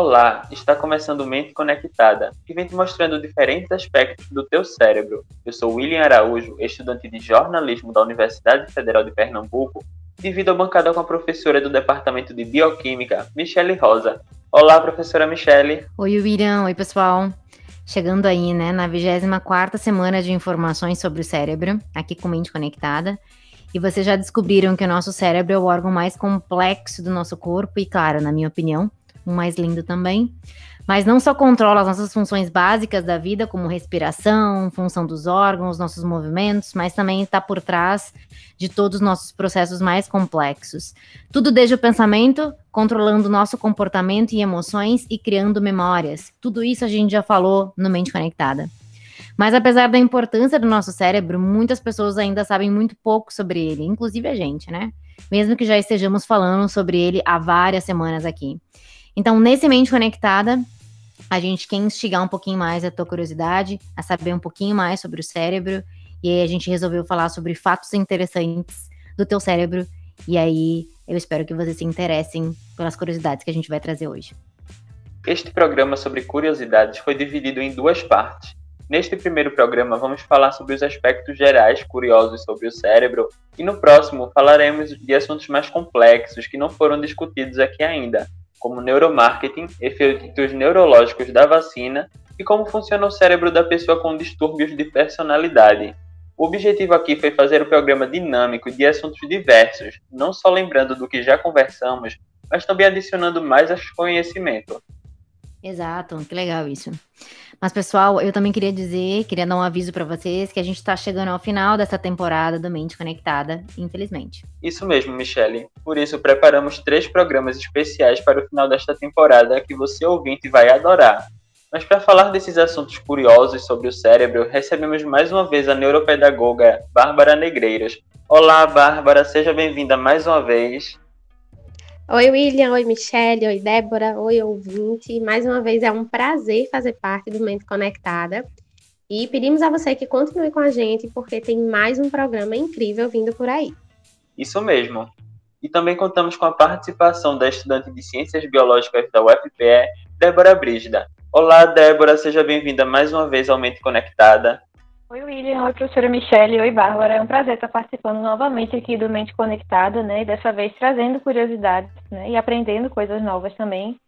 Olá, está começando Mente Conectada, que vem te mostrando diferentes aspectos do teu cérebro. Eu sou William Araújo, estudante de jornalismo da Universidade Federal de Pernambuco, divido a bancada com a professora do Departamento de Bioquímica, Michele Rosa. Olá, professora Michele. Oi, William. Oi, pessoal. Chegando aí, né, na 24ª semana de informações sobre o cérebro, aqui com Mente Conectada. E vocês já descobriram que o nosso cérebro é o órgão mais complexo do nosso corpo e, claro, na minha opinião, o mais lindo também. Mas não só controla as nossas funções básicas da vida, como respiração, função dos órgãos, nossos movimentos, mas também está por trás de todos os nossos processos mais complexos. Tudo desde o pensamento, controlando nosso comportamento e emoções e criando memórias. Tudo isso a gente já falou no Mente Conectada. Mas apesar da importância do nosso cérebro, muitas pessoas ainda sabem muito pouco sobre ele, inclusive a gente, né? Mesmo que já estejamos falando sobre ele há várias semanas aqui. Então, nesse Mente Conectada, a gente quer instigar um pouquinho mais a tua curiosidade, a saber um pouquinho mais sobre o cérebro, e aí a gente resolveu falar sobre fatos interessantes do teu cérebro, e aí eu espero que vocês se interessem pelas curiosidades que a gente vai trazer hoje. Este programa sobre curiosidades foi dividido em duas partes. Neste primeiro programa, vamos falar sobre os aspectos gerais curiosos sobre o cérebro, e no próximo falaremos de assuntos mais complexos que não foram discutidos aqui ainda, como neuromarketing, efeitos neurológicos da vacina e como funciona o cérebro da pessoa com distúrbios de personalidade. O objetivo aqui foi fazer o programa dinâmico de assuntos diversos, não só lembrando do que já conversamos, mas também adicionando mais conhecimento. Exato, que legal isso. Mas, pessoal, eu também queria dizer, queria dar um aviso para vocês que a gente está chegando ao final dessa temporada do Mente Conectada, infelizmente. Isso mesmo, Michele. Por isso, preparamos três programas especiais para o final desta temporada que você ouvinte vai adorar. Mas para falar desses assuntos curiosos sobre o cérebro, recebemos mais uma vez a neuropedagoga Bárbara Negreiros. Olá, Bárbara, seja bem-vinda mais uma vez. Oi, William. Oi, Michelle. Oi, Débora. Oi, ouvinte. Mais uma vez é um prazer fazer parte do Mente Conectada. E pedimos a você que continue com a gente, porque tem mais um programa incrível vindo por aí. Isso mesmo. E também contamos com a participação da estudante de Ciências Biológicas da UFPE, Débora Brígida. Olá, Débora. Seja bem-vinda mais uma vez ao Mente Conectada. Oi, William. Oi, professora Michelle. Oi, Bárbara. É um prazer estar participando novamente aqui do Mente Conectada, né? E dessa vez trazendo curiosidades, né? E aprendendo coisas novas também.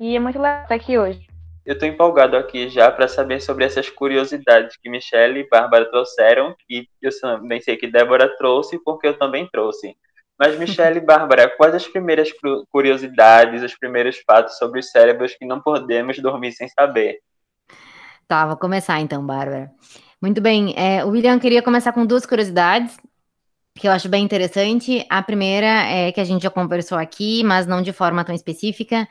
E é muito legal estar aqui hoje. Eu estou empolgado aqui já para saber sobre essas curiosidades que Michelle e Bárbara trouxeram e eu também sei que Débora trouxe porque eu também trouxe. Mas Michelle e Bárbara, quais as primeiras curiosidades, os primeiros fatos sobre os cérebros que não podemos dormir sem saber? Tá, vou começar então, Bárbara. Muito bem. É, o William queria começar com duas curiosidades que eu acho bem interessante. A primeira é que a gente já conversou aqui, mas não de forma tão específica,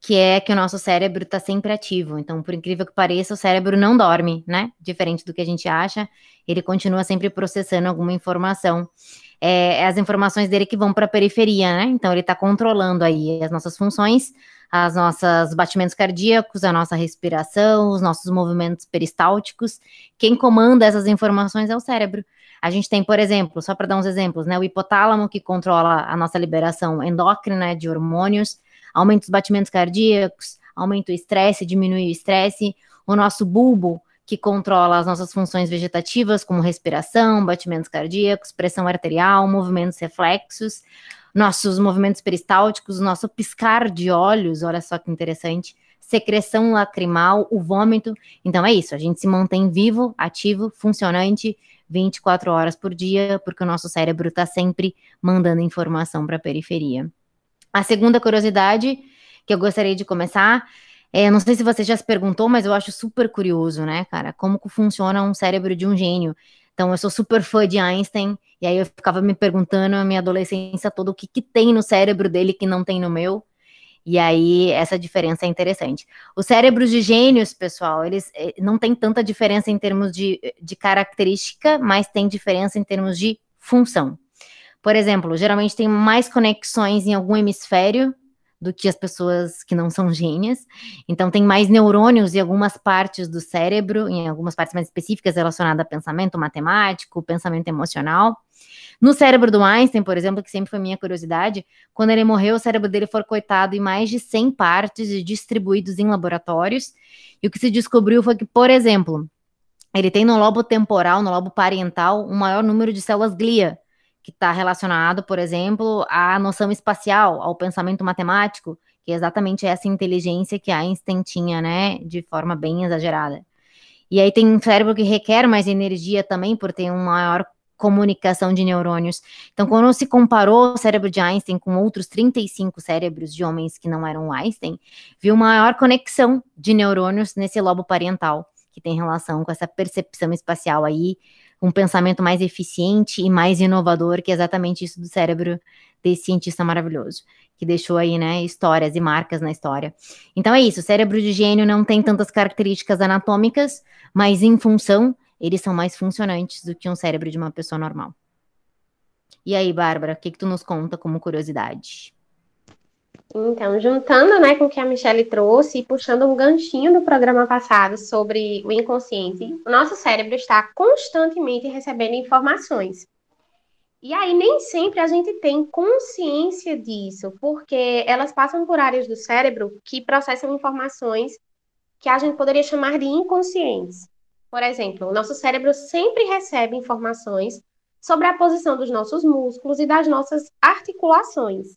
que é que o nosso cérebro está sempre ativo. Então, por incrível que pareça, o cérebro não dorme, né? Diferente do que a gente acha, ele continua sempre processando alguma informação. É, as informações dele que vão para a periferia, né? Então, ele está controlando aí as nossas funções as nossas batimentos cardíacos, a nossa respiração, os nossos movimentos peristálticos. Quem comanda essas informações é o cérebro. A gente tem, por exemplo, só para dar uns exemplos, né, o hipotálamo que controla a nossa liberação endócrina de hormônios, aumenta os batimentos cardíacos, aumenta o estresse, diminui o estresse, o nosso bulbo que controla as nossas funções vegetativas, como respiração, batimentos cardíacos, pressão arterial, movimentos reflexos nossos movimentos peristálticos, nosso piscar de olhos, olha só que interessante, secreção lacrimal, o vômito. Então é isso, a gente se mantém vivo, ativo, funcionante 24 horas por dia, porque o nosso cérebro está sempre mandando informação para a periferia. A segunda curiosidade que eu gostaria de começar é, não sei se você já se perguntou, mas eu acho super curioso, né, cara? Como funciona um cérebro de um gênio. Então, eu sou super fã de Einstein, e aí eu ficava me perguntando a minha adolescência toda o que, que tem no cérebro dele que não tem no meu. E aí, essa diferença é interessante. Os cérebros de gênios, pessoal, eles eh, não tem tanta diferença em termos de, de característica, mas tem diferença em termos de função. Por exemplo, geralmente tem mais conexões em algum hemisfério do que as pessoas que não são gênias. Então, tem mais neurônios em algumas partes do cérebro, em algumas partes mais específicas relacionadas a pensamento matemático, pensamento emocional. No cérebro do Einstein, por exemplo, que sempre foi minha curiosidade, quando ele morreu, o cérebro dele foi coitado em mais de 100 partes e distribuídos em laboratórios. E o que se descobriu foi que, por exemplo, ele tem no lobo temporal, no lobo parental, um maior número de células glia, que está relacionado, por exemplo, à noção espacial, ao pensamento matemático, que é exatamente essa inteligência que Einstein tinha, né, de forma bem exagerada. E aí tem um cérebro que requer mais energia também, por ter uma maior comunicação de neurônios. Então, quando se comparou o cérebro de Einstein com outros 35 cérebros de homens que não eram Einstein, viu maior conexão de neurônios nesse lobo parental, que tem relação com essa percepção espacial aí, um pensamento mais eficiente e mais inovador, que é exatamente isso do cérebro desse cientista maravilhoso, que deixou aí, né, histórias e marcas na história. Então é isso, o cérebro de gênio não tem tantas características anatômicas, mas em função, eles são mais funcionantes do que um cérebro de uma pessoa normal. E aí, Bárbara, o que, que tu nos conta como curiosidade? Então, juntando né, com o que a Michelle trouxe e puxando um ganchinho do programa passado sobre o inconsciente, o nosso cérebro está constantemente recebendo informações. E aí, nem sempre a gente tem consciência disso, porque elas passam por áreas do cérebro que processam informações que a gente poderia chamar de inconscientes. Por exemplo, o nosso cérebro sempre recebe informações sobre a posição dos nossos músculos e das nossas articulações.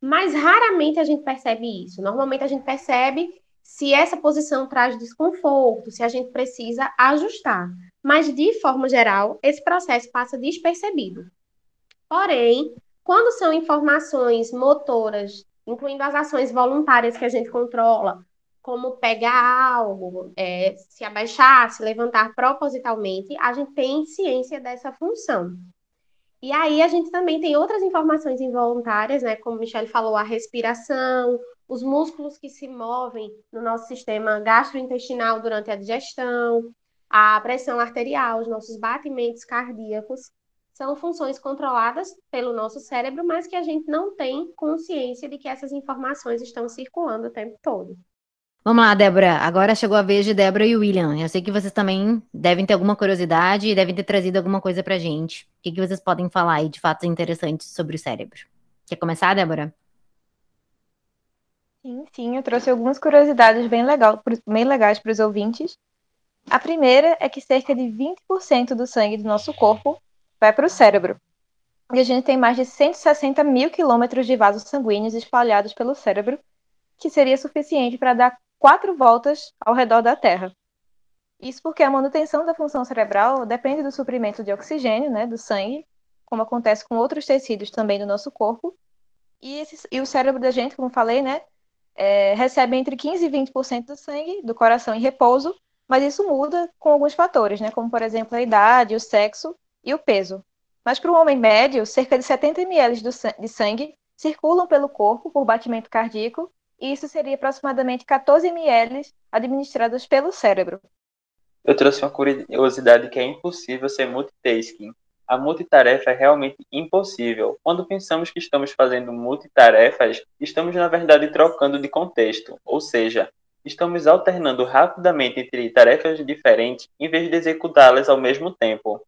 Mas raramente a gente percebe isso. Normalmente a gente percebe se essa posição traz desconforto, se a gente precisa ajustar. Mas, de forma geral, esse processo passa despercebido. Porém, quando são informações motoras, incluindo as ações voluntárias que a gente controla, como pegar algo, é, se abaixar, se levantar propositalmente, a gente tem ciência dessa função. E aí a gente também tem outras informações involuntárias, né? Como Michelle falou, a respiração, os músculos que se movem no nosso sistema gastrointestinal durante a digestão, a pressão arterial, os nossos batimentos cardíacos, são funções controladas pelo nosso cérebro, mas que a gente não tem consciência de que essas informações estão circulando o tempo todo. Vamos lá, Débora. Agora chegou a vez de Débora e William. Eu sei que vocês também devem ter alguma curiosidade e devem ter trazido alguma coisa pra gente. O que, que vocês podem falar aí de fatos interessantes sobre o cérebro? Quer começar, Débora? Sim, sim, eu trouxe algumas curiosidades bem, legal, bem legais para os ouvintes. A primeira é que cerca de 20% do sangue do nosso corpo vai para o cérebro. E a gente tem mais de 160 mil quilômetros de vasos sanguíneos espalhados pelo cérebro, que seria suficiente para dar quatro voltas ao redor da Terra. Isso porque a manutenção da função cerebral depende do suprimento de oxigênio, né, do sangue, como acontece com outros tecidos também do nosso corpo. E, esse, e o cérebro da gente, como falei, né, é, recebe entre 15% e 20% do sangue do coração em repouso, mas isso muda com alguns fatores, né, como por exemplo a idade, o sexo e o peso. Mas para um homem médio, cerca de 70 ml de sangue circulam pelo corpo por batimento cardíaco e isso seria aproximadamente 14 ml administrados pelo cérebro. Eu trouxe uma curiosidade que é impossível ser multitasking. A multitarefa é realmente impossível. Quando pensamos que estamos fazendo multitarefas, estamos na verdade trocando de contexto, ou seja, estamos alternando rapidamente entre tarefas diferentes em vez de executá-las ao mesmo tempo.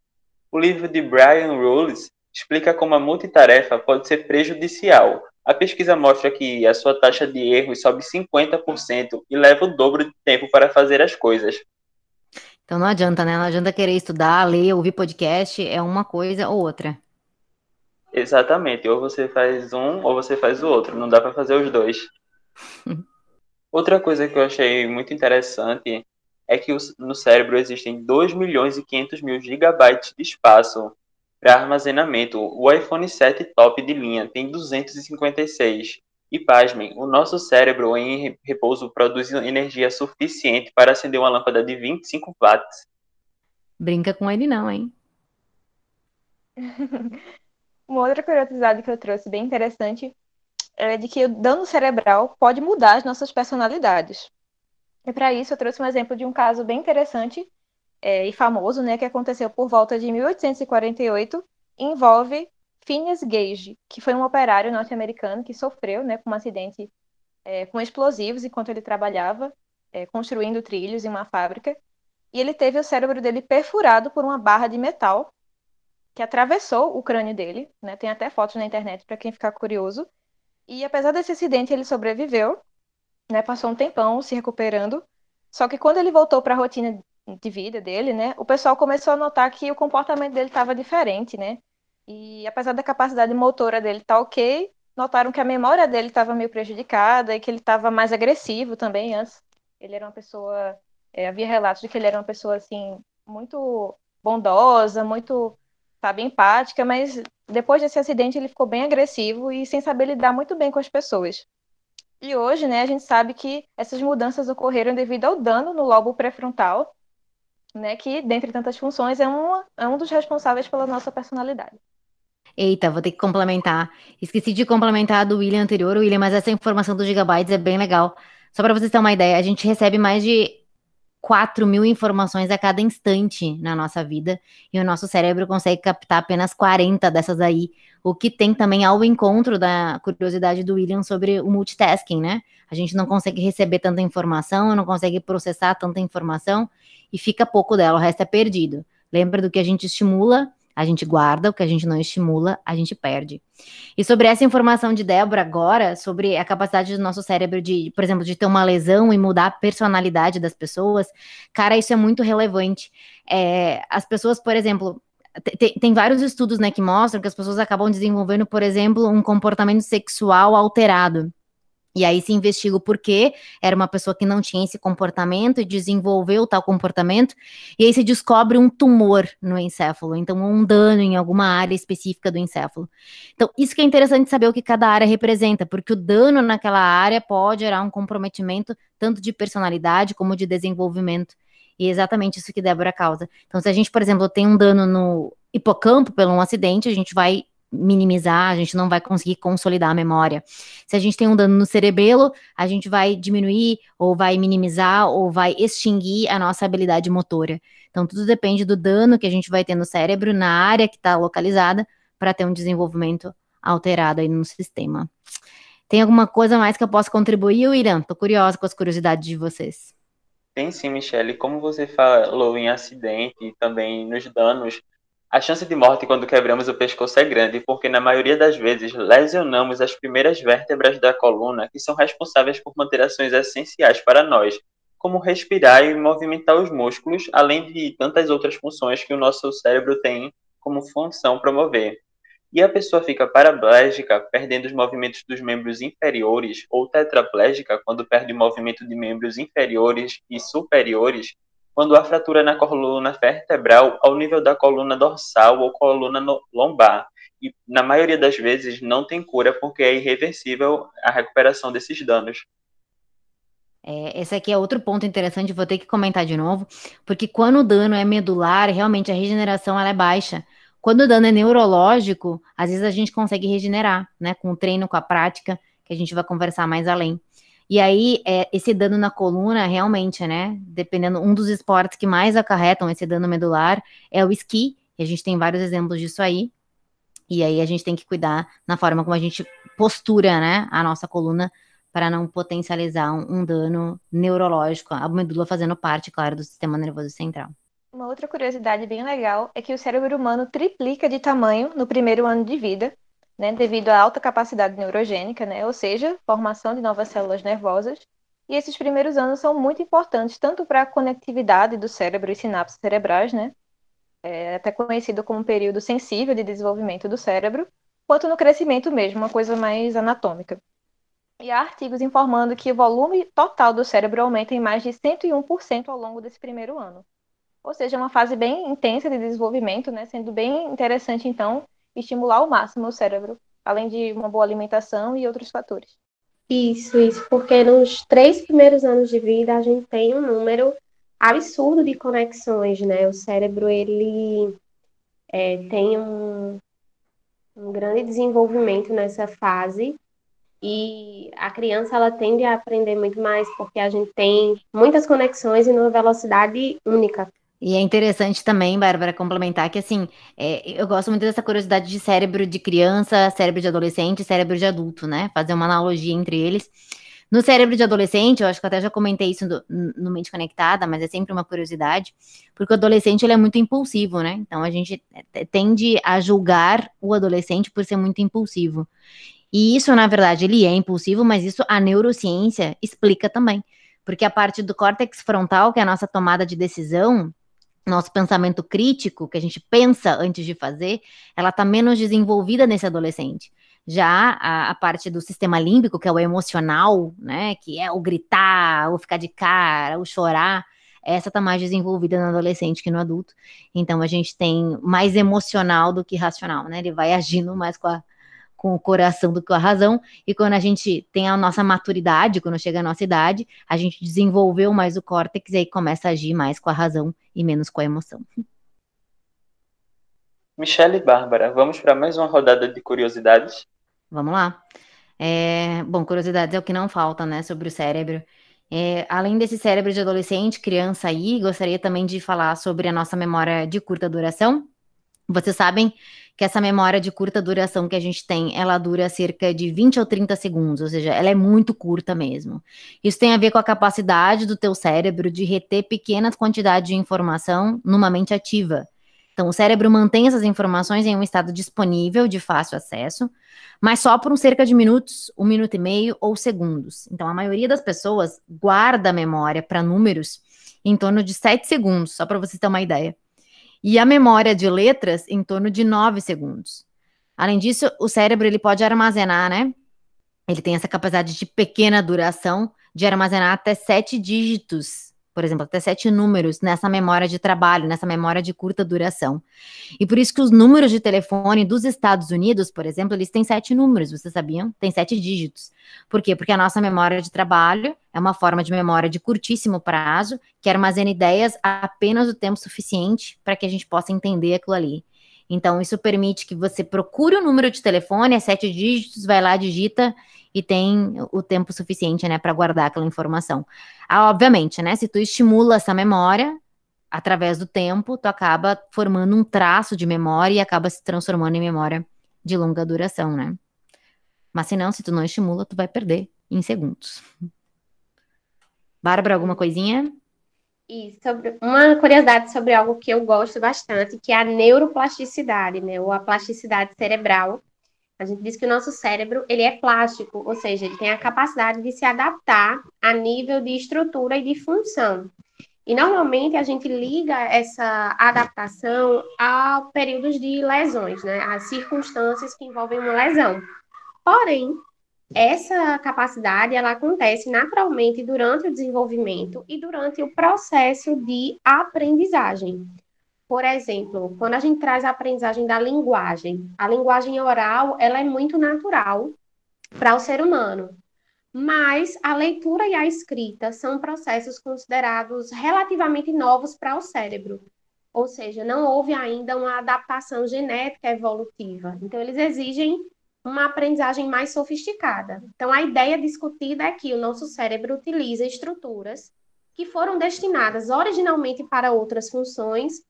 O livro de Brian Rules explica como a multitarefa pode ser prejudicial, a pesquisa mostra que a sua taxa de erros sobe 50% e leva o dobro de tempo para fazer as coisas. Então não adianta, né? Não adianta querer estudar, ler, ouvir podcast, é uma coisa ou outra. Exatamente, ou você faz um ou você faz o outro, não dá para fazer os dois. Outra coisa que eu achei muito interessante é que no cérebro existem 2 milhões e 500 mil gigabytes de espaço para armazenamento, o iPhone 7 top de linha tem 256. E pasmem, o nosso cérebro em repouso produz energia suficiente para acender uma lâmpada de 25 watts. Brinca com ele não, hein? uma outra curiosidade que eu trouxe bem interessante é de que o dano cerebral pode mudar as nossas personalidades. E para isso eu trouxe um exemplo de um caso bem interessante é, e famoso, né, que aconteceu por volta de 1848, envolve Phineas Gage, que foi um operário norte-americano que sofreu, né, com um acidente é, com explosivos enquanto ele trabalhava é, construindo trilhos em uma fábrica. E ele teve o cérebro dele perfurado por uma barra de metal que atravessou o crânio dele. Né? Tem até fotos na internet para quem ficar curioso. E apesar desse acidente, ele sobreviveu, né? passou um tempão se recuperando. Só que quando ele voltou para a rotina de vida dele, né, o pessoal começou a notar que o comportamento dele estava diferente, né? E apesar da capacidade motora dele estar tá ok, notaram que a memória dele estava meio prejudicada e que ele estava mais agressivo também antes. Ele era uma pessoa, é, havia relatos de que ele era uma pessoa assim muito bondosa, muito, sabe, empática, mas depois desse acidente ele ficou bem agressivo e sem saber lidar muito bem com as pessoas. E hoje, né, a gente sabe que essas mudanças ocorreram devido ao dano no lobo pré-frontal, né, que, dentre tantas funções, é, uma, é um dos responsáveis pela nossa personalidade. Eita, vou ter que complementar. Esqueci de complementar do William anterior, William, mas essa informação dos gigabytes é bem legal. Só para vocês terem uma ideia, a gente recebe mais de 4 mil informações a cada instante na nossa vida e o nosso cérebro consegue captar apenas 40 dessas aí, o que tem também ao encontro da curiosidade do William sobre o multitasking, né? A gente não consegue receber tanta informação, não consegue processar tanta informação e fica pouco dela, o resto é perdido. Lembra do que a gente estimula a gente guarda, o que a gente não estimula, a gente perde. E sobre essa informação de Débora agora, sobre a capacidade do nosso cérebro de, por exemplo, de ter uma lesão e mudar a personalidade das pessoas, cara, isso é muito relevante. É, as pessoas, por exemplo, tem, tem, vários estudos né, que mostram que as pessoas acabam desenvolvendo, por exemplo, um comportamento sexual alterado. E aí se investiga o porquê, era uma pessoa que não tinha esse comportamento e desenvolveu tal comportamento, e aí se descobre um tumor no encéfalo, então um dano em alguma área específica do encéfalo. Então, isso que é interessante saber o que cada área representa, porque o dano naquela área pode gerar um comprometimento tanto de personalidade como de desenvolvimento. E é exatamente isso que Débora causa. Então, se a gente, por exemplo, tem um dano no hipocampo pelo um acidente, a gente vai minimizar, a gente não vai conseguir consolidar a memória. Se a gente tem um dano no cerebelo, a gente vai diminuir, ou vai minimizar, ou vai extinguir a nossa habilidade motora. Então, tudo depende do dano que a gente vai ter no cérebro, na área que está localizada, para ter um desenvolvimento alterado aí no sistema. Tem alguma coisa mais que eu possa contribuir, Irã? Estou curiosa com as curiosidades de vocês. Tem sim, Michele. Como você falou em acidente e também nos danos, a chance de morte quando quebramos o pescoço é grande, porque na maioria das vezes lesionamos as primeiras vértebras da coluna que são responsáveis por manter ações essenciais para nós, como respirar e movimentar os músculos, além de tantas outras funções que o nosso cérebro tem como função promover. E a pessoa fica paraplégica, perdendo os movimentos dos membros inferiores, ou tetraplégica, quando perde o movimento de membros inferiores e superiores, quando há fratura na coluna vertebral ao nível da coluna dorsal ou coluna lombar. E, na maioria das vezes, não tem cura porque é irreversível a recuperação desses danos. É, esse aqui é outro ponto interessante, vou ter que comentar de novo, porque quando o dano é medular, realmente a regeneração é baixa. Quando o dano é neurológico, às vezes a gente consegue regenerar, né, com o treino, com a prática, que a gente vai conversar mais além. E aí, é, esse dano na coluna, realmente, né? Dependendo, um dos esportes que mais acarretam esse dano medular é o esqui. E a gente tem vários exemplos disso aí. E aí a gente tem que cuidar na forma como a gente postura, né, a nossa coluna para não potencializar um, um dano neurológico, a medula fazendo parte, claro, do sistema nervoso central. Uma outra curiosidade bem legal é que o cérebro humano triplica de tamanho no primeiro ano de vida, né, devido à alta capacidade neurogênica, né, ou seja, formação de novas células nervosas. E esses primeiros anos são muito importantes, tanto para a conectividade do cérebro e sinapses cerebrais, né, é até conhecido como período sensível de desenvolvimento do cérebro, quanto no crescimento mesmo, uma coisa mais anatômica. E há artigos informando que o volume total do cérebro aumenta em mais de 101% ao longo desse primeiro ano. Ou seja, uma fase bem intensa de desenvolvimento, né, sendo bem interessante, então, estimular ao máximo o cérebro, além de uma boa alimentação e outros fatores. Isso, isso, porque nos três primeiros anos de vida a gente tem um número absurdo de conexões, né? O cérebro, ele é, tem um, um grande desenvolvimento nessa fase e a criança ela tende a aprender muito mais porque a gente tem muitas conexões e numa velocidade única. E é interessante também, Bárbara, complementar que, assim, é, eu gosto muito dessa curiosidade de cérebro de criança, cérebro de adolescente, cérebro de adulto, né? Fazer uma analogia entre eles. No cérebro de adolescente, eu acho que eu até já comentei isso no, Mente Conectada, mas é sempre uma curiosidade, porque o adolescente ele é muito impulsivo, né? Então a gente tende a julgar o adolescente por ser muito impulsivo. E isso, na verdade, ele é impulsivo, mas isso a neurociência explica também. Porque a parte do córtex frontal, que é a nossa tomada de decisão, nosso pensamento crítico, que a gente pensa antes de fazer, ela está menos desenvolvida nesse adolescente. Já a, a, parte do sistema límbico, que é o emocional, né, que é o gritar, o ficar de cara, o chorar, essa está mais desenvolvida no adolescente que no adulto. Então a gente tem mais emocional do que racional, né? Ele vai agindo mais com, a, com o coração do que com a razão. E quando a gente tem a nossa maturidade, quando chega a nossa idade, a gente desenvolveu mais o córtex e aí começa a agir mais com a razão e menos com a emoção. Michelle e Bárbara, vamos para mais uma rodada de curiosidades? Vamos lá. É, bom, curiosidades é o que não falta, né, sobre o cérebro. É, além desse cérebro de adolescente, criança aí, gostaria também de falar sobre a nossa memória de curta duração. Vocês sabem que essa memória de curta duração que a gente tem, ela dura cerca de 20 ou 30 segundos, ou seja, ela é muito curta mesmo. Isso tem a ver com a capacidade do teu cérebro de reter pequenas quantidades de informação numa mente ativa. Então, o cérebro mantém essas informações em um estado disponível, de fácil acesso, mas só por um cerca de minutos, um minuto e meio ou segundos. Então, a maioria das pessoas guarda a memória para números em torno de 7 segundos, só para você ter uma ideia. E a memória de letras em torno de 9 segundos. Além disso, o cérebro ele pode armazenar, né? Ele tem essa capacidade de pequena duração de armazenar até sete dígitos por exemplo, até sete números nessa memória de trabalho, nessa memória de curta duração. E por isso que os números de telefone dos Estados Unidos, por exemplo, eles têm sete números, vocês sabiam? Tem sete dígitos. Por quê? Porque a nossa memória de trabalho é uma forma de memória de curtíssimo prazo, que armazena ideias apenas o tempo suficiente para que a gente possa entender aquilo ali. Então, isso permite que você procure o número de telefone, é sete dígitos, vai lá, digita e tem o tempo suficiente, né, para guardar aquela informação. Ah, obviamente, né, se tu estimula essa memória através do tempo, tu acaba formando um traço de memória e acaba se transformando em memória de longa duração, né? Mas se não, se tu não estimula, tu vai perder em segundos. Bárbara, alguma coisinha? E sobre uma curiosidade sobre algo que eu gosto bastante, que é a neuroplasticidade, né, ou a plasticidade cerebral, a gente diz que o nosso cérebro, ele é plástico, ou seja, ele tem a capacidade de se adaptar a nível de estrutura e de função. E normalmente a gente liga essa adaptação a períodos de lesões, né? A circunstâncias que envolvem uma lesão. Porém, essa capacidade ela acontece naturalmente durante o desenvolvimento e durante o processo de aprendizagem. Por exemplo, quando a gente traz a aprendizagem da linguagem, a linguagem oral, ela é muito natural para o ser humano. Mas a leitura e a escrita são processos considerados relativamente novos para o cérebro. Ou seja, não houve ainda uma adaptação genética evolutiva. Então, eles exigem uma aprendizagem mais sofisticada. Então, a ideia discutida é que o nosso cérebro utiliza estruturas que foram destinadas originalmente para outras funções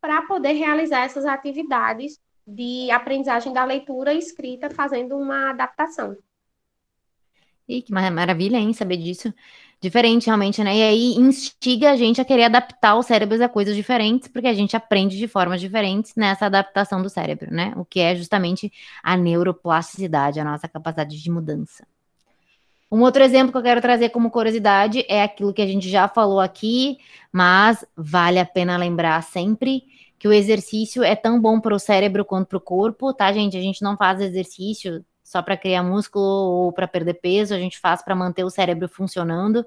para poder realizar essas atividades de aprendizagem da leitura e escrita, fazendo uma adaptação. E que maravilha, hein, saber disso. Diferente, realmente, né? E aí instiga a gente a querer adaptar os cérebros a coisas diferentes, porque a gente aprende de formas diferentes nessa adaptação do cérebro, né? O que é justamente a neuroplasticidade, a nossa capacidade de mudança. Um outro exemplo que eu quero trazer como curiosidade é aquilo que a gente já falou aqui, mas vale a pena lembrar sempre que o exercício é tão bom para o cérebro quanto para o corpo, tá, gente? A gente não faz exercício só para criar músculo ou para perder peso, a gente faz para manter o cérebro funcionando.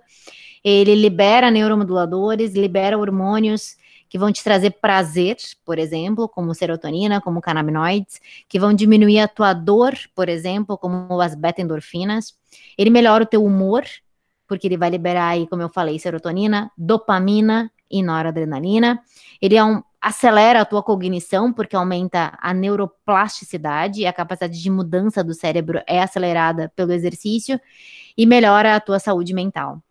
Ele libera neuromoduladores, libera hormônios que vão te trazer prazer, por exemplo, como serotonina, como canabinoides, que vão diminuir a tua dor, por exemplo, como as beta-endorfinas. Ele melhora o teu humor, porque ele vai liberar aí, como eu falei, serotonina, dopamina e noradrenalina. Ele é um, acelera a tua cognição, porque aumenta a neuroplasticidade, a capacidade de mudança do cérebro é acelerada pelo exercício e melhora a tua saúde mental.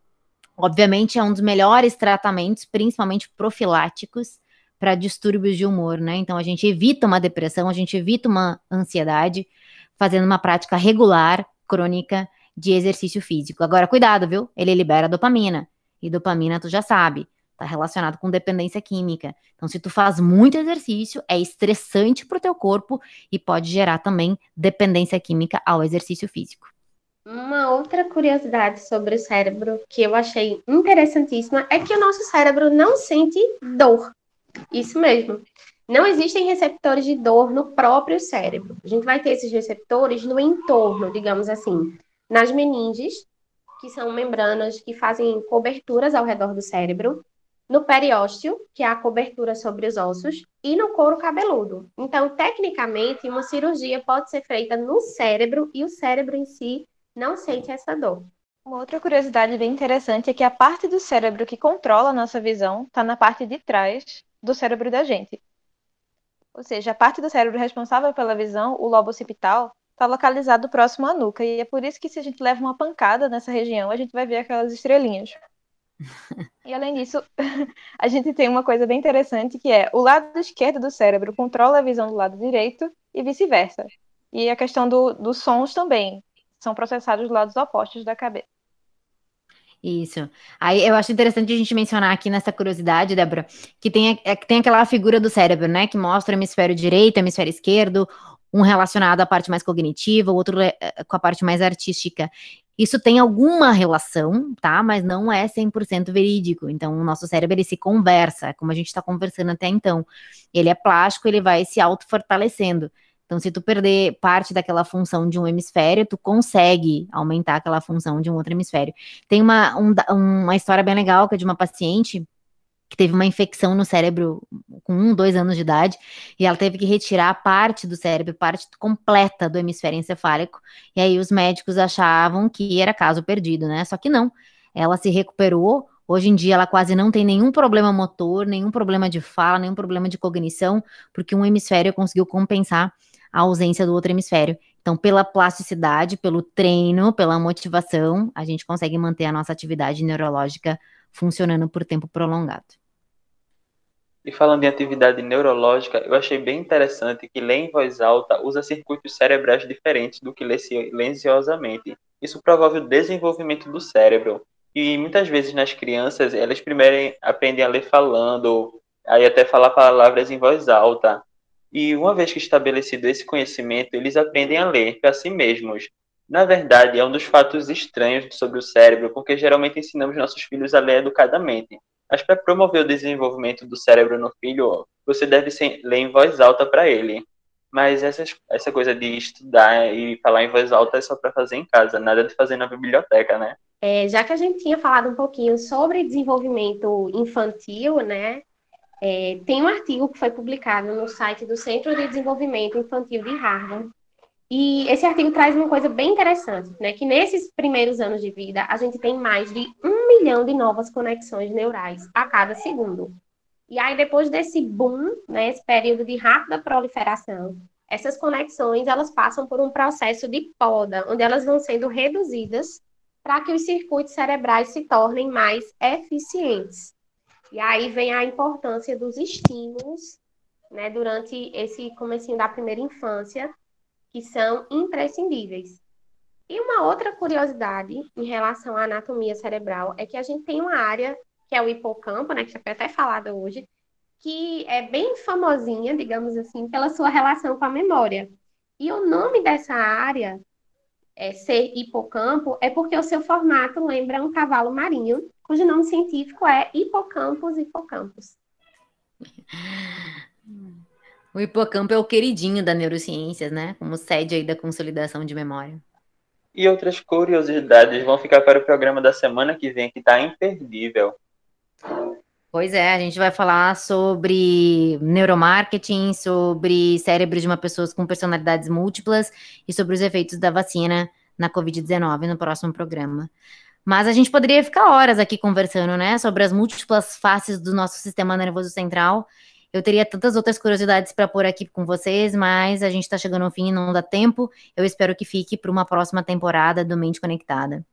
Obviamente, é um dos melhores tratamentos, principalmente profiláticos, para distúrbios de humor, né? Então, a gente evita uma depressão, a gente evita uma ansiedade, fazendo uma prática regular, crônica, de exercício físico. Agora, cuidado, viu? Ele libera dopamina. E dopamina, tu já sabe, tá relacionado com dependência química. Então, se tu faz muito exercício, é estressante pro teu corpo e pode gerar também dependência química ao exercício físico. Uma outra curiosidade sobre o cérebro que eu achei interessantíssima é que o nosso cérebro não sente dor. Isso mesmo. Não existem receptores de dor no próprio cérebro. A gente vai ter esses receptores no entorno, digamos assim, nas meninges, que são membranas que fazem coberturas ao redor do cérebro, no periósteo, que é a cobertura sobre os ossos, e no couro cabeludo. Então, tecnicamente, uma cirurgia pode ser feita no cérebro e o cérebro em si não sente essa dor. Uma outra curiosidade bem interessante é que a parte do cérebro que controla a nossa visão está na parte de trás do cérebro da gente. Ou seja, a parte do cérebro responsável pela visão, o lobo occipital, está localizado próximo à nuca. E é por isso que se a gente leva uma pancada nessa região, a gente vai ver aquelas estrelinhas. e além disso, a gente tem uma coisa bem interessante que é o lado esquerdo do cérebro controla a visão do lado direito e vice-versa. E a questão do, dos sons também são processados dos lados opostos da cabeça. Isso. Aí eu acho interessante a gente mencionar aqui nessa curiosidade, Débora, que tem, é, tem aquela figura do cérebro, né? Que mostra hemisfério direito, hemisfério esquerdo, um relacionado à parte mais cognitiva, o outro é, é, com a parte mais artística. Isso tem alguma relação, tá? Mas não é 100% verídico. Então, o nosso cérebro, ele se conversa, como a gente está conversando até então. Ele é plástico, ele vai se auto-fortalecendo. Então, se tu perder parte daquela função de um hemisfério, tu consegue aumentar aquela função de um outro hemisfério. Tem uma, um, uma história bem legal que é de uma paciente que teve uma infecção no cérebro com um, dois anos de idade, e ela teve que retirar parte do cérebro, parte completa do hemisfério encefálico, e aí os médicos achavam que era caso perdido, né? Só que não. Ela se recuperou, Hoje em dia ela quase não tem nenhum problema motor, nenhum problema de fala, nenhum problema de cognição, porque um hemisfério conseguiu compensar a ausência do outro hemisfério. Então, pela plasticidade, pelo treino, pela motivação, a gente consegue manter a nossa atividade neurológica funcionando por tempo prolongado. E falando em atividade neurológica, eu achei bem interessante que ler em voz alta usa circuitos cerebrais diferentes do que ler silenciosamente. Isso promove o desenvolvimento do cérebro. E muitas vezes nas crianças, elas primeiro aprendem a ler falando, aí até falar palavras em voz alta. E uma vez que estabelecido esse conhecimento, eles aprendem a ler para si mesmos. Na verdade, é um dos fatos estranhos sobre o cérebro, porque geralmente ensinamos nossos filhos a ler educadamente. Mas para promover o desenvolvimento do cérebro no filho, você deve ler em voz alta para ele. Mas essas, essa coisa de estudar e falar em voz alta é só para fazer em casa, nada de fazer na biblioteca, né? É, já que a gente tinha falado um pouquinho sobre desenvolvimento infantil, né? É, tem um artigo que foi publicado no site do Centro de Desenvolvimento Infantil de Harvard. E esse artigo traz uma coisa bem interessante, né? Que nesses primeiros anos de vida, a gente tem mais de um milhão de novas conexões neurais a cada segundo. E aí, depois desse boom, né, esse período de rápida proliferação, essas conexões elas passam por um processo de poda, onde elas vão sendo reduzidas para que os circuitos cerebrais se tornem mais eficientes. E aí vem a importância dos estímulos, né, durante esse comecinho da primeira infância, que são imprescindíveis. E uma outra curiosidade em relação à anatomia cerebral é que a gente tem uma área que é o hipocampo, né, que já foi até falada hoje, que é bem famosinha, digamos assim, pela sua relação com a memória. E o nome dessa área é, ser hipocampo é porque o seu formato lembra um cavalo marinho cujo nome científico é Hippocampus hippocampus. O hipocampo é o queridinho da neurociências, né? Como sede aí da consolidação de memória. E outras curiosidades vão ficar para o programa da semana que vem, que está imperdível. Pois é, a gente vai falar sobre neuromarketing, sobre cérebros de uma pessoa com personalidades múltiplas e sobre os efeitos da vacina na Covid-19 no próximo programa. Mas a gente poderia ficar horas aqui conversando, né, sobre as múltiplas faces do nosso sistema nervoso central. Eu teria tantas outras curiosidades para pôr aqui com vocês, mas a gente está chegando ao fim e não dá tempo. Eu espero que fique para uma próxima temporada do Mente Conectada.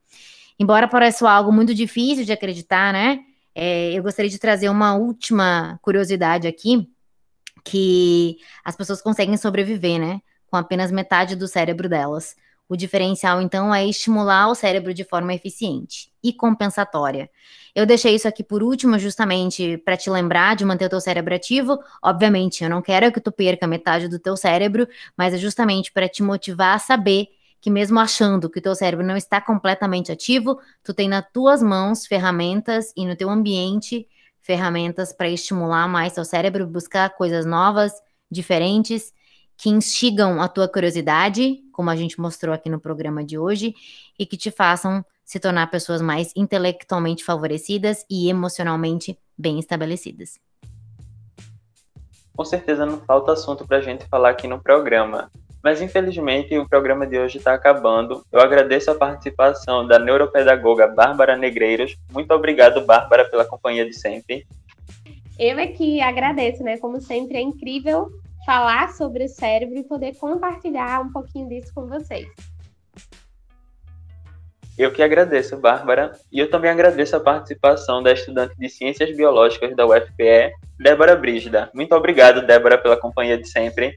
Embora pareça algo muito difícil de acreditar, né? É, eu gostaria de trazer uma última curiosidade aqui, que as pessoas conseguem sobreviver, né? Com apenas metade do cérebro delas. O diferencial, então, é estimular o cérebro de forma eficiente e compensatória. Eu deixei isso aqui por último, justamente para te lembrar de manter o teu cérebro ativo. Obviamente, eu não quero que tu perca metade do teu cérebro, mas é justamente para te motivar a saber que mesmo achando que o teu cérebro não está completamente ativo, tu tem nas tuas mãos ferramentas e no teu ambiente ferramentas para estimular mais teu cérebro, buscar coisas novas, diferentes que instigam a tua curiosidade, como a gente mostrou aqui no programa de hoje, e que te façam se tornar pessoas mais intelectualmente favorecidas e emocionalmente bem estabelecidas. Com certeza não falta assunto para a gente falar aqui no programa, mas infelizmente o programa de hoje está acabando. Eu agradeço a participação da neuropedagoga Bárbara Negreiros. Muito obrigado, Bárbara, pela companhia de sempre. Eu é que agradeço, né? Como sempre, é incrível falar sobre o cérebro e poder compartilhar um pouquinho disso com vocês. Eu que agradeço, Bárbara, e eu também agradeço a participação da estudante de Ciências Biológicas da UFPE, Débora Brígida. Muito obrigado, Débora, pela companhia de sempre.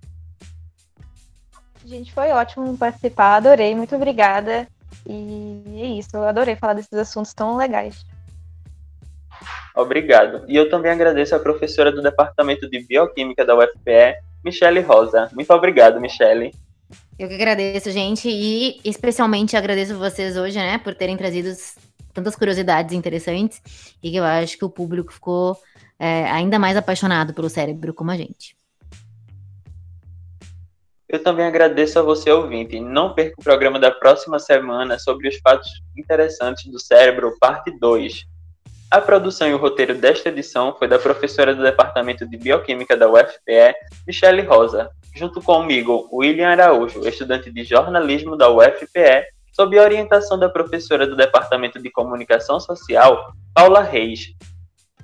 Gente, foi ótimo participar, adorei, muito obrigada. E é isso, eu adorei falar desses assuntos tão legais. Obrigado. E eu também agradeço a professora do Departamento de Bioquímica da UFPE, Michele Rosa. Muito obrigado, Michele. Eu que agradeço, gente, e especialmente agradeço vocês hoje, né, por terem trazido tantas curiosidades interessantes e que eu acho que o público ficou é, ainda mais apaixonado pelo cérebro como a gente. Eu também agradeço a você, ouvinte. Não perca o programa da próxima semana sobre os fatos interessantes do cérebro, parte 2. A produção e o roteiro desta edição foi da professora do Departamento de Bioquímica da UFPE, Michele Rosa, junto comigo, William Araújo, estudante de jornalismo da UFPE, sob a orientação da professora do Departamento de Comunicação Social, Paula Reis.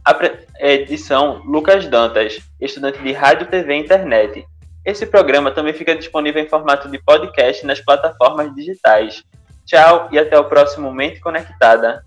A edição, Lucas Dantas, estudante de Rádio, TV e Internet. Esse programa também fica disponível em formato de podcast nas plataformas digitais. Tchau e até o próximo Mente Conectada.